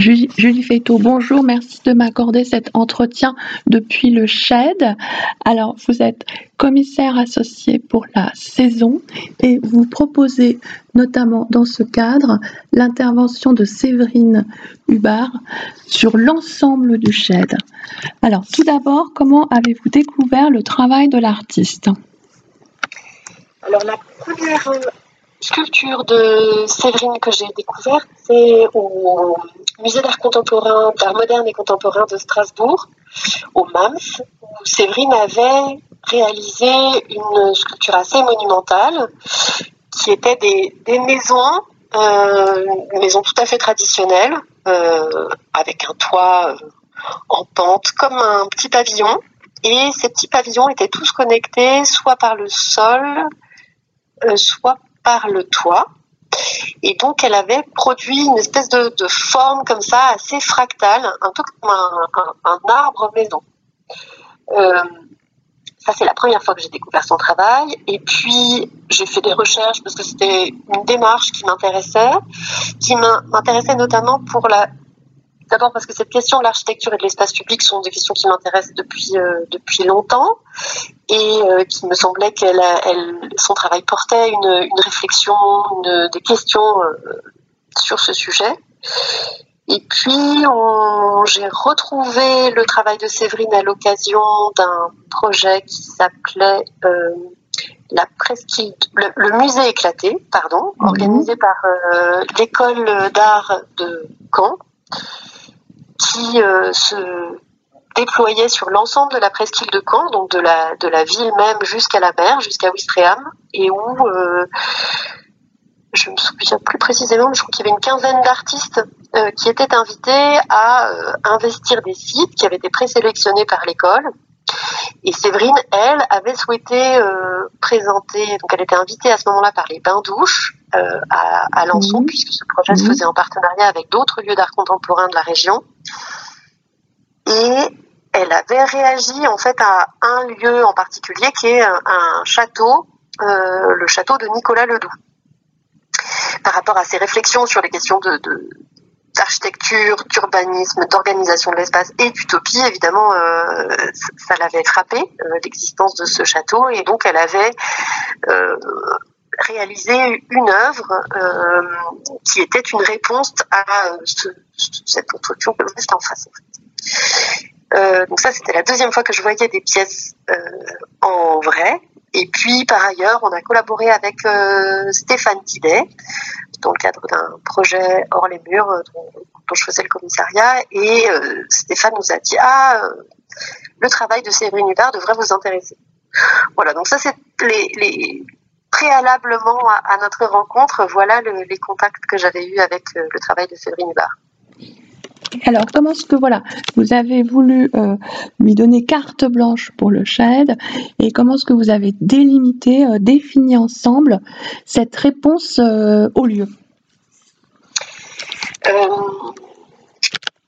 Julie, Julie bonjour, merci de m'accorder cet entretien depuis le SHED. Alors, vous êtes commissaire associé pour la saison et vous proposez notamment dans ce cadre l'intervention de Séverine Hubard sur l'ensemble du SHED. Alors, tout d'abord, comment avez-vous découvert le travail de l'artiste? Alors, la première sculpture de Séverine que j'ai découverte, c'est au Musée d'art contemporain, d'art moderne et contemporain de Strasbourg, au MAMS, où Séverine avait réalisé une sculpture assez monumentale, qui était des, maisons, euh, maison tout à fait traditionnelle, euh, avec un toit euh, en pente, comme un petit pavillon. Et ces petits pavillons étaient tous connectés soit par le sol, soit par le toit. Et donc, elle avait produit une espèce de, forme comme ça, assez fractale, un peu comme un, arbre maison. Euh, ça, c'est la première fois que j'ai découvert son travail. Et puis, j'ai fait des recherches parce que c'était une démarche qui m'intéressait, qui m'intéressait notamment pour la D'abord parce que cette question de l'architecture et de l'espace public sont des questions qui m'intéressent depuis, euh, depuis longtemps et euh, qui me semblait qu'elle elle, son travail portait une, une réflexion, une, des questions euh, sur ce sujet. Et puis, j'ai retrouvé le travail de Séverine à l'occasion d'un projet qui s'appelait la presqu'île, le, musée éclaté, pardon, mhm. organisé par l'école d'art de Caen qui euh, se déployait sur l'ensemble de la presqu'île de Caen, donc de la, ville même jusqu'à la mer, jusqu'à Ouistreham, et où euh, je me souviens plus précisément, mais je crois qu'il y avait une quinzaine d'artistes euh, qui étaient invités à investir des sites qui avaient été présélectionnés par l'école. Et Séverine, elle, avait souhaité présenter, donc elle était invitée à ce moment-là par les bains-douches à, à Lançon, puisque ce projet se faisait en partenariat avec d'autres lieux d'art contemporain de la région. Et elle avait réagi en fait à un lieu en particulier qui est un, château, euh, le château de Nicolas Ledoux. Par rapport à ses réflexions sur les questions de, d'architecture, d'urbanisme, d'organisation de l'espace et d'utopie, évidemment, euh, ça l'avait frappé, euh, l'existence de ce château, et donc elle avait réalisé une œuvre qui était une réponse à cette construction que juste en face. Euh, donc ça, c'était la deuxième fois que je voyais des pièces euh, en vrai. Et puis, par ailleurs, on a collaboré avec euh, Stéphane Tidet dans le cadre d'un projet hors les murs dont, je faisais le commissariat. Et Stéphane nous a dit ah, le travail de Séverine Hubert devrait vous intéresser. Voilà. Donc ça, c'est les, préalablement à, notre rencontre. Voilà les contacts que j'avais eus avec le travail de Séverine Hubert. Alors, comment est-ce que voilà, vous avez voulu euh, lui donner carte blanche pour le SHED et comment est-ce que vous avez délimité, euh, défini ensemble cette réponse euh, au lieu?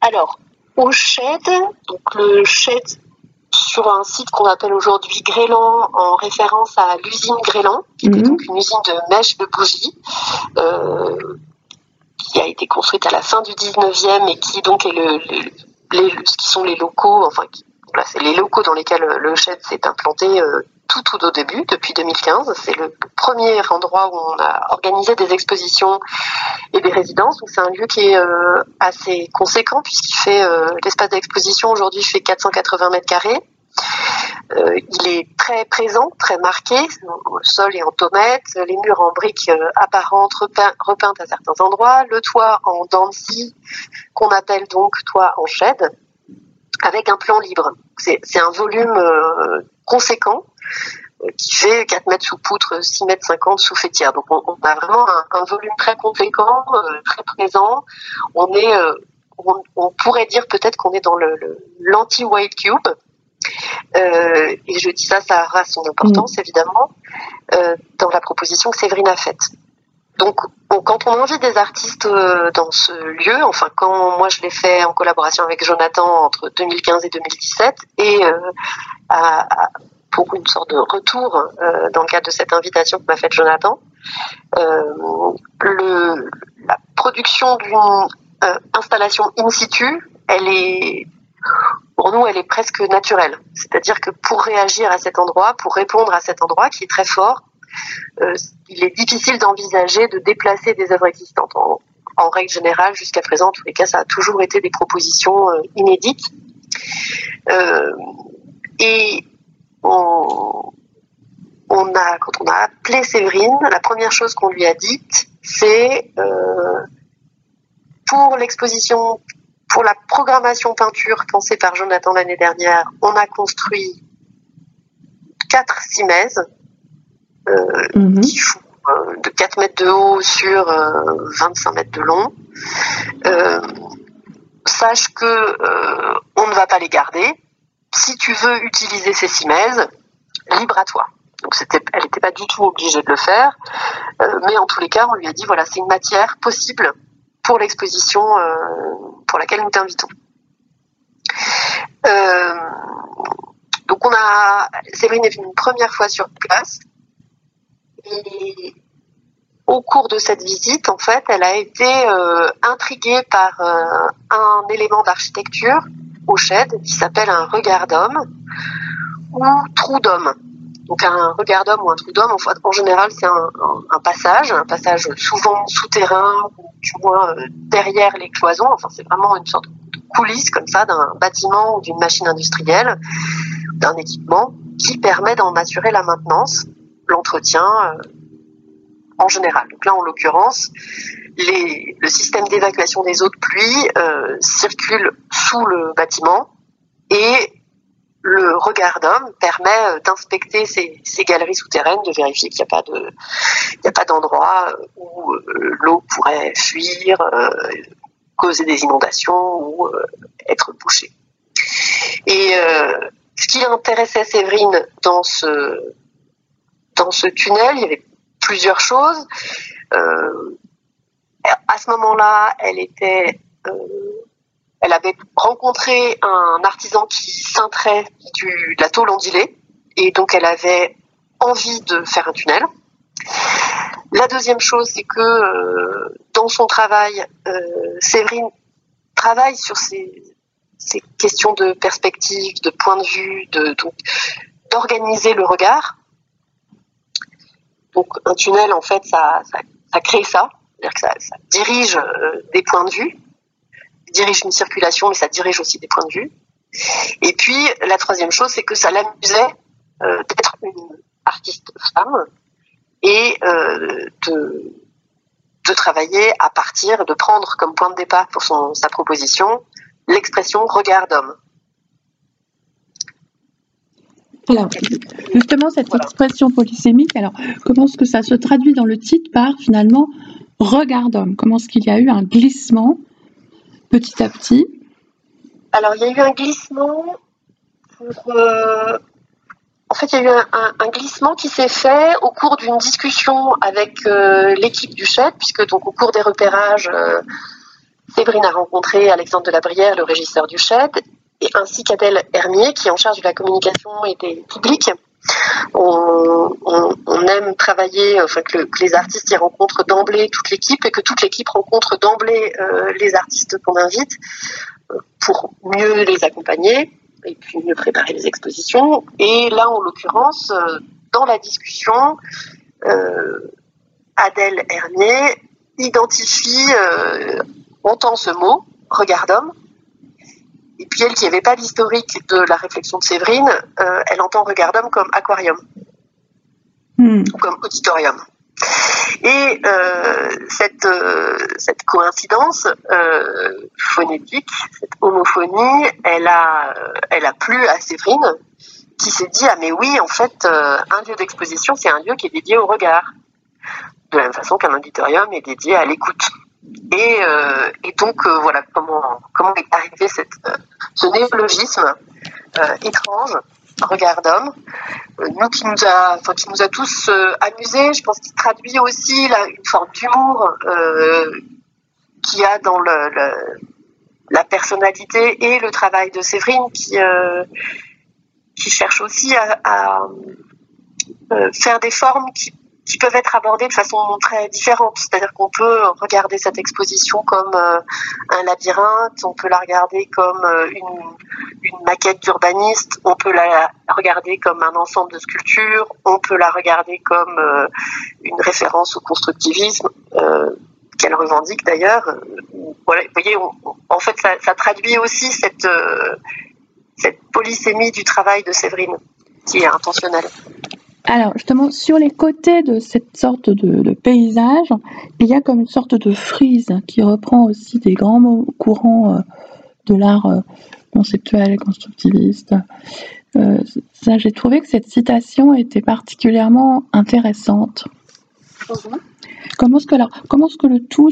Alors, au SHED, donc le SHED sur un site qu'on appelle aujourd'hui Grélan, en référence à l'usine Grélan, qui était mhm. donc une usine de mèches de bougies qui a été construite à la fin du 19e et qui donc est le, les, qui sont les locaux, enfin, c'est les locaux dans lesquels le chef s'est implanté euh, tout, tout au début, depuis 2015. C'est le premier endroit où on a organisé des expositions et des résidences. Donc c'est un lieu qui est euh, assez conséquent puisqu'il fait euh, l'espace d'exposition aujourd'hui fait 480 mètres carrés. Euh, il est très présent, très marqué. Le sol est en tomate, les murs en briques euh, apparentes, repeintes à certains endroits, le toit en dents qu'on appelle donc toit en shed, avec un plan libre. C'est un volume euh, conséquent qui fait 4 mètres sous poutre, 6 mètres 50 sous fêtière. Donc on, a vraiment un, volume très conséquent, très présent. On est, on, pourrait dire peut-être qu'on est dans l'anti-white cube, euh, et je dis ça, ça aura son importance mm. évidemment euh, dans la proposition que Séverine a faite. Donc, quand on invite des artistes euh, dans ce lieu, enfin quand moi je l'ai fait en collaboration avec Jonathan entre 2015 et 2017, et pour une sorte de retour dans le cadre de cette invitation que m'a faite Jonathan, le, la production d'une installation in situ, elle est pour nous, elle est presque naturelle. C'est-à-dire que pour réagir à cet endroit, pour répondre à cet endroit qui est très fort, euh, il est difficile d'envisager de déplacer des œuvres existantes. En, règle générale, jusqu'à présent, en tous les cas, ça a toujours été des propositions euh, inédites. Euh, et on, a, quand on a appelé Séverine, la première chose qu'on lui a dite, c'est pour l'exposition pour la programmation peinture pensée par Jonathan l'année dernière, on a construit quatre simèses euh, mhm. qui font euh, de 4 mètres de haut sur 25 euh, mètres de long. sache que on ne va pas les garder. Si tu veux utiliser ces simèses, libre à toi. Donc elle n'était pas du tout obligée de le faire, mais en tous les cas, on lui a dit voilà, c'est une matière possible pour l'exposition euh, pour laquelle nous t'invitons. Euh, donc on a Séverine est venue une première fois sur place et au cours de cette visite, en fait, elle a été euh, intriguée par un élément d'architecture au shed qui s'appelle un regard d'homme ou trou d'homme. Donc un regard d'homme ou un trou d'homme, en, général, c'est un, passage, un passage souvent souterrain ou du moins euh, derrière les cloisons. Enfin, c'est vraiment une sorte de coulisse comme ça d'un bâtiment ou d'une machine industrielle, d'un équipement qui permet d'en assurer la maintenance, l'entretien euh, en général. Donc là, en l'occurrence, le système d'évacuation des eaux de pluie euh, circule sous le bâtiment et le regard d'homme permet euh, d'inspecter ces, galeries souterraines, de vérifier qu'il n'y a pas de, d'endroit euh, où euh, l'eau pourrait fuir, causer des inondations ou être bouchée. Et ce qui intéressait Séverine dans ce tunnel, il y avait plusieurs choses. à ce moment-là, elle était elle avait rencontré un artisan qui cintrait de la tôle ondulée et donc elle avait envie de faire un tunnel. La deuxième chose, c'est que euh, dans son travail, euh, Séverine travaille sur ces, questions de perspective, de point de vue, d'organiser le regard. Donc un tunnel, en fait, ça, crée ça, c'est-à-dire que ça, ça dirige euh, des points de vue dirige une circulation, mais ça dirige aussi des points de vue. Et puis, la troisième chose, c'est que ça l'amusait euh, d'être une artiste femme et euh, de, de travailler à partir, de prendre comme point de départ pour son, sa proposition l'expression regard d'homme. Alors, justement, cette expression polysémique, alors, comment est-ce que ça se traduit dans le titre par finalement regard d'homme Comment est-ce qu'il y a eu un glissement petit à petit Alors, il y a eu un glissement euh, En fait, il y a eu un, glissement qui s'est fait au cours d'une discussion avec euh, l'équipe du chef, puisque donc au cours des repérages, euh, Séverine a rencontré Alexandre de la le régisseur du chef, et ainsi qu'Adèle Hermier, qui est en charge de la communication et des publics. On, aime travailler, enfin que, les artistes y rencontrent d'emblée toute l'équipe et que toute l'équipe rencontre d'emblée euh, les artistes qu'on invite euh, pour mieux les accompagner et puis mieux préparer les expositions. Et là, en l'occurrence, euh, dans la discussion, Adèle Hermier identifie, entend ce mot, regard d'homme, et puis elle, qui n'avait pas l'historique de la réflexion de Séverine, euh, elle entend Regardum comme aquarium, hmm. comme auditorium. Et euh, cette, euh, cette coïncidence phonétique, cette homophonie, elle a, elle a plu à Séverine, qui s'est dit ah mais oui en fait un lieu d'exposition c'est un lieu qui est dédié au regard, de la même façon qu'un auditorium est dédié à l'écoute. Et, euh, et donc euh, voilà comment comment est arrivé cette, euh, ce néologisme étrange, regard d'homme, nous qui nous a enfin, qui nous a tous amusés. Je pense qu'il traduit aussi une forme d'humour qu'il y a dans le, la personnalité et le travail de Séverine qui qui cherche aussi à, à faire des formes qui qui peuvent être abordées de façon très différente. C'est-à-dire qu'on peut regarder cette exposition comme un labyrinthe, on peut la regarder comme une, une maquette d'urbaniste, on peut la regarder comme un ensemble de sculptures, on peut la regarder comme une référence au constructivisme qu'elle revendique d'ailleurs. Vous voyez, en fait, ça, traduit aussi cette, euh, cette polysémie du travail de Séverine, qui est intentionnelle. Alors, justement, sur les côtés de cette sorte de, paysage, il y a comme une sorte de frise qui reprend aussi des grands courants euh, de l'art euh, conceptuel et constructiviste. ça, j'ai trouvé que cette citation était particulièrement intéressante. Comment est-ce que, le tout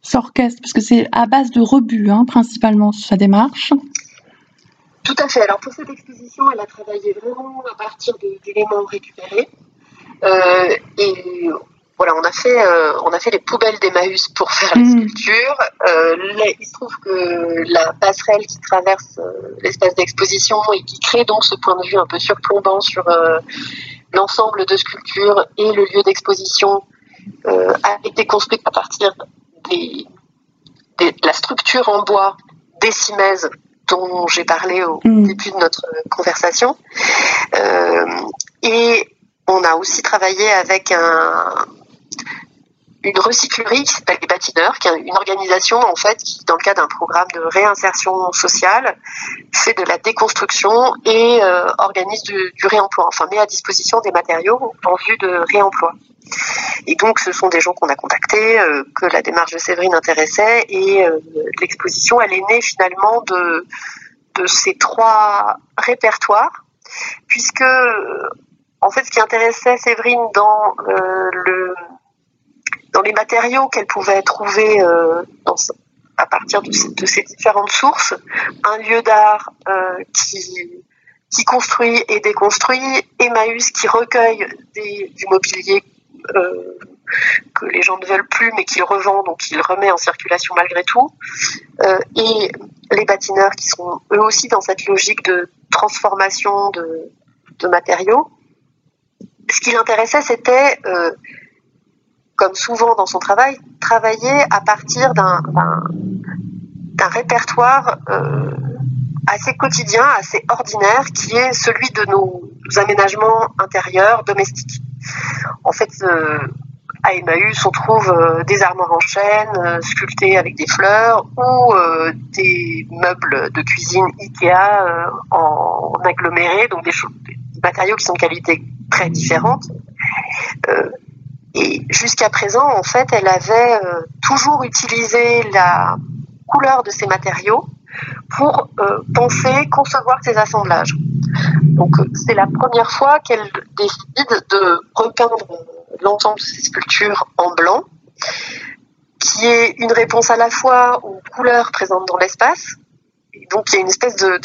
s'orchestre? Parce que c'est à base de rebut, hein, principalement, sa démarche. Tout à fait. Alors pour cette exposition, elle a travaillé vraiment à partir d'éléments récupérés. Euh, et voilà, on a fait, euh, on a fait les poubelles d'Emmaüs pour faire la mm. sculpture. Euh, il se trouve que la passerelle qui traverse l'espace d'exposition et qui crée donc ce point de vue un peu surplombant sur l'ensemble de sculptures et le lieu d'exposition a été construite à partir de la structure en bois des cimaises dont j'ai parlé au mm. début de notre conversation. Euh, et on a aussi travaillé avec un, une recyclerie qui s'appelle les Bâtineurs, qui est une organisation en fait qui, dans le cadre d'un programme de réinsertion sociale, fait de la déconstruction et euh, organise du, réemploi, enfin met à disposition des matériaux en vue de réemploi. Et donc ce sont des gens qu'on a contactés, euh, que la démarche de Séverine intéressait, et euh, l'exposition elle est née finalement de, ces trois répertoires, puisque en fait ce qui intéressait Séverine dans dans les matériaux qu'elle pouvait trouver euh, à partir de, ces différentes sources, un lieu d'art euh, qui, qui construit et déconstruit, Emmaüs qui recueille du mobilier euh, que les gens ne veulent plus mais qu'il revend, donc il remet en circulation malgré tout, et les bâtineurs qui sont eux aussi dans cette logique de transformation de, matériaux. Ce qui l'intéressait, c'était comme souvent dans son travail, travailler à partir d'un répertoire euh, assez quotidien, assez ordinaire, qui est celui de nos aménagements intérieurs domestiques. En fait, euh, à Emmaüs, on trouve euh, des armoires en chêne sculptées avec des fleurs ou des meubles de cuisine Ikea en, aggloméré, donc des, matériaux qui sont de qualité très différente. Et jusqu'à présent, en fait, elle avait euh, toujours utilisé la couleur de ces matériaux pour euh, penser, concevoir ses assemblages. C'est la première fois qu'elle décide de repeindre l'ensemble de ses sculptures en blanc, qui est une réponse à la fois aux couleurs présentes dans l'espace. Donc il y a une espèce de,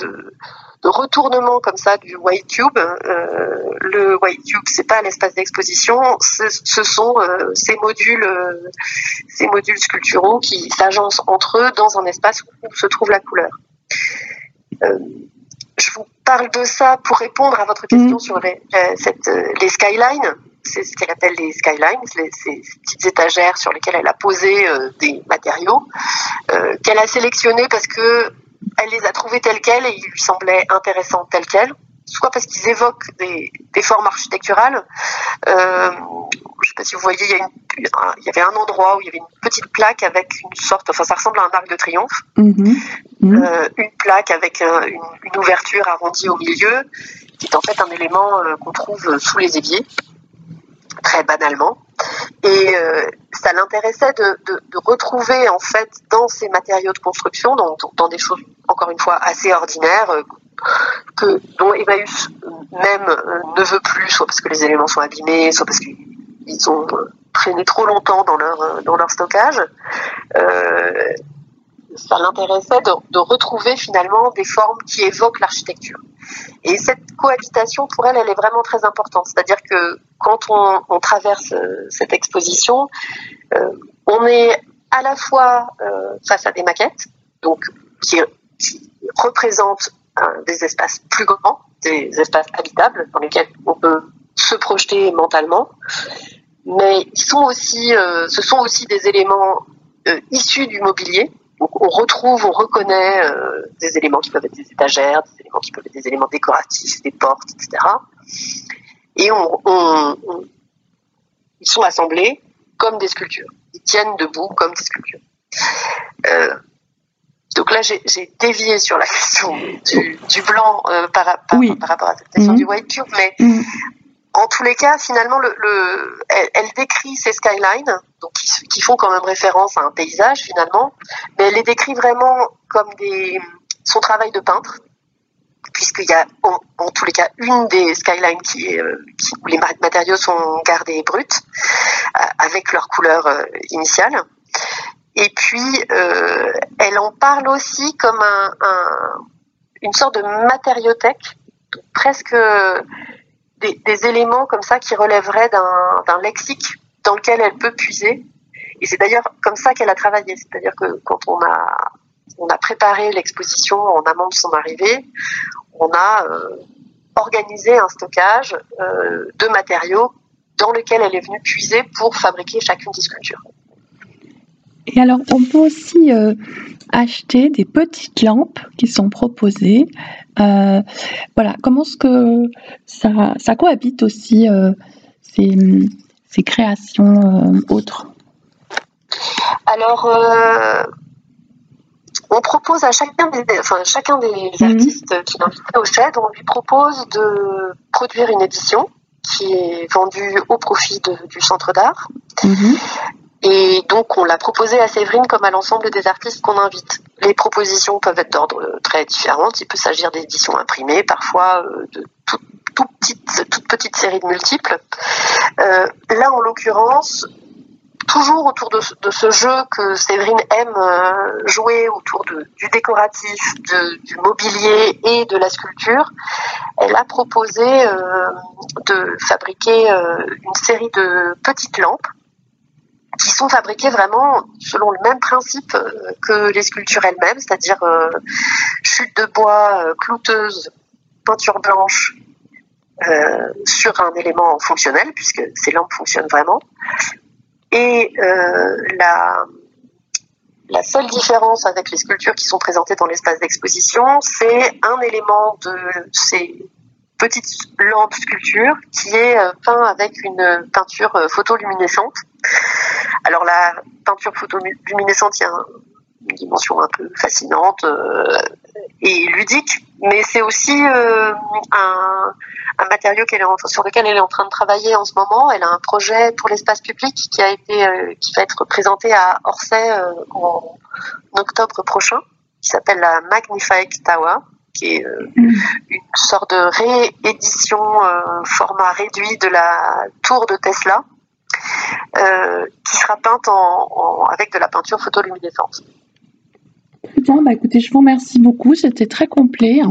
retournement comme ça du white cube. Euh, le white cube, c'est pas l'espace d'exposition, ce sont euh, euh, ces modules sculpturaux qui s'agencent entre eux dans un espace où se trouve la couleur. Je vous parle de ça pour répondre à votre question mm. sur les, cette, les skylines. C'est ce qu'elle appelle les skylines, ces petites étagères sur lesquelles elle a posé des matériaux qu'elle a sélectionnés parce que elle les a trouvés telles quelles et ils lui semblaient intéressants telles quelles soit parce qu'ils évoquent des, formes architecturales. Euh, pas si vous voyez, il y, avait un endroit où il y avait une petite plaque avec une sorte, enfin ça ressemble à un arc de triomphe, mm-hmm. Mm-hmm. Euh, une plaque avec euh, une, ouverture arrondie au milieu, qui est en fait un élément qu'on trouve sous les éviers, très banalement. Et euh, ça l'intéressait de, retrouver en fait dans ces matériaux de construction, dans, dans des choses encore une fois assez ordinaires, euh, que dont Emmaüs même euh, ne veut plus, soit parce que les éléments sont abîmés, soit parce qu'ils ont traîné trop longtemps dans leur dans leur stockage. ça l'intéressait de, retrouver finalement des formes qui évoquent l'architecture. Et cette cohabitation, pour elle, elle est vraiment très importante. C'est-à-dire que quand on, traverse euh, cette exposition, euh, on est à la fois euh, face à des maquettes, donc qui, représentent des espaces plus grands, des espaces habitables dans lesquels on peut se projeter mentalement. Mais ils sont aussi, ce sont aussi des éléments issus du mobilier. Donc on retrouve, on reconnaît des éléments qui peuvent être des étagères, des éléments qui peuvent être des éléments décoratifs, des portes, etc. Et on, ils sont assemblés comme des sculptures. Ils tiennent debout comme des sculptures. Euh, donc là, j'ai dévié sur la question du, blanc euh, par, rapport à cette question du mhm. white cube, mais mhm. En tous les cas, finalement, le, elle, décrit ces skylines, donc qui, font quand même référence à un paysage finalement, mais elle les décrit vraiment comme des son travail de peintre, puisqu'il y a en, tous les cas une des skylines qui, euh, où les matériaux sont gardés bruts, euh, avec leur couleur euh, initiale. Et puis, elle en parle aussi comme un, une sorte de matériothèque, presque des, des, éléments comme ça qui relèveraient d'un lexique dans lequel elle peut puiser. Et c'est d'ailleurs comme ça qu'elle a travaillé. C'est-à-dire que quand on a on a préparé l'exposition en amont de son arrivée. On a euh, organisé un stockage euh, de matériaux dans lequel elle est venue puiser pour fabriquer chacune des sculptures. Et alors, on peut aussi euh, acheter des petites lampes qui sont proposées. voilà, comment est-ce que ça, ça, cohabite aussi ces, ces, créations autres? Alors, on propose à chacun des, enfin, chacun des mhm. artistes qui est invité au CHED, on lui propose de produire une édition qui est vendue au profit du centre d'art. Mhm. Et donc, on l'a proposé à Séverine comme à l'ensemble des artistes qu'on invite. Les propositions peuvent être d'ordre très différent. Il peut s'agir d'éditions imprimées, parfois euh, de toutes petites, toute petites séries de multiples. Euh, là, en l'occurrence, toujours autour de, ce jeu que Séverine aime euh, jouer autour du décoratif, du mobilier et de la sculpture, elle a proposé euh, de fabriquer euh, une série de petites lampes qui sont fabriquées vraiment selon le même principe que les sculptures elles-mêmes, c'est-à-dire chute de bois, clouteuse, peinture blanche, sur un élément fonctionnel, puisque ces lampes fonctionnent vraiment, et euh, la seule différence avec les sculptures qui sont présentées dans l'espace d'exposition, c'est un élément de ces petites lampes sculptures qui est euh, peint avec une peinture euh, photoluminescente. Alors la peinture photoluminescente, il y a une dimension un peu fascinante et ludique, mais c'est aussi un, matériau sur lequel elle est en train de travailler en ce moment. Elle a un projet pour l'espace public qui euh, va être présenté à Orsay euh, en octobre prochain, qui s'appelle la Magnified Tower, qui est euh, une sorte de réédition format réduit de la tour de Tesla, qui sera peinte avec de la peinture photoluminescente. Bien, bah écoutez, je vous remercie beaucoup, c'était très complet.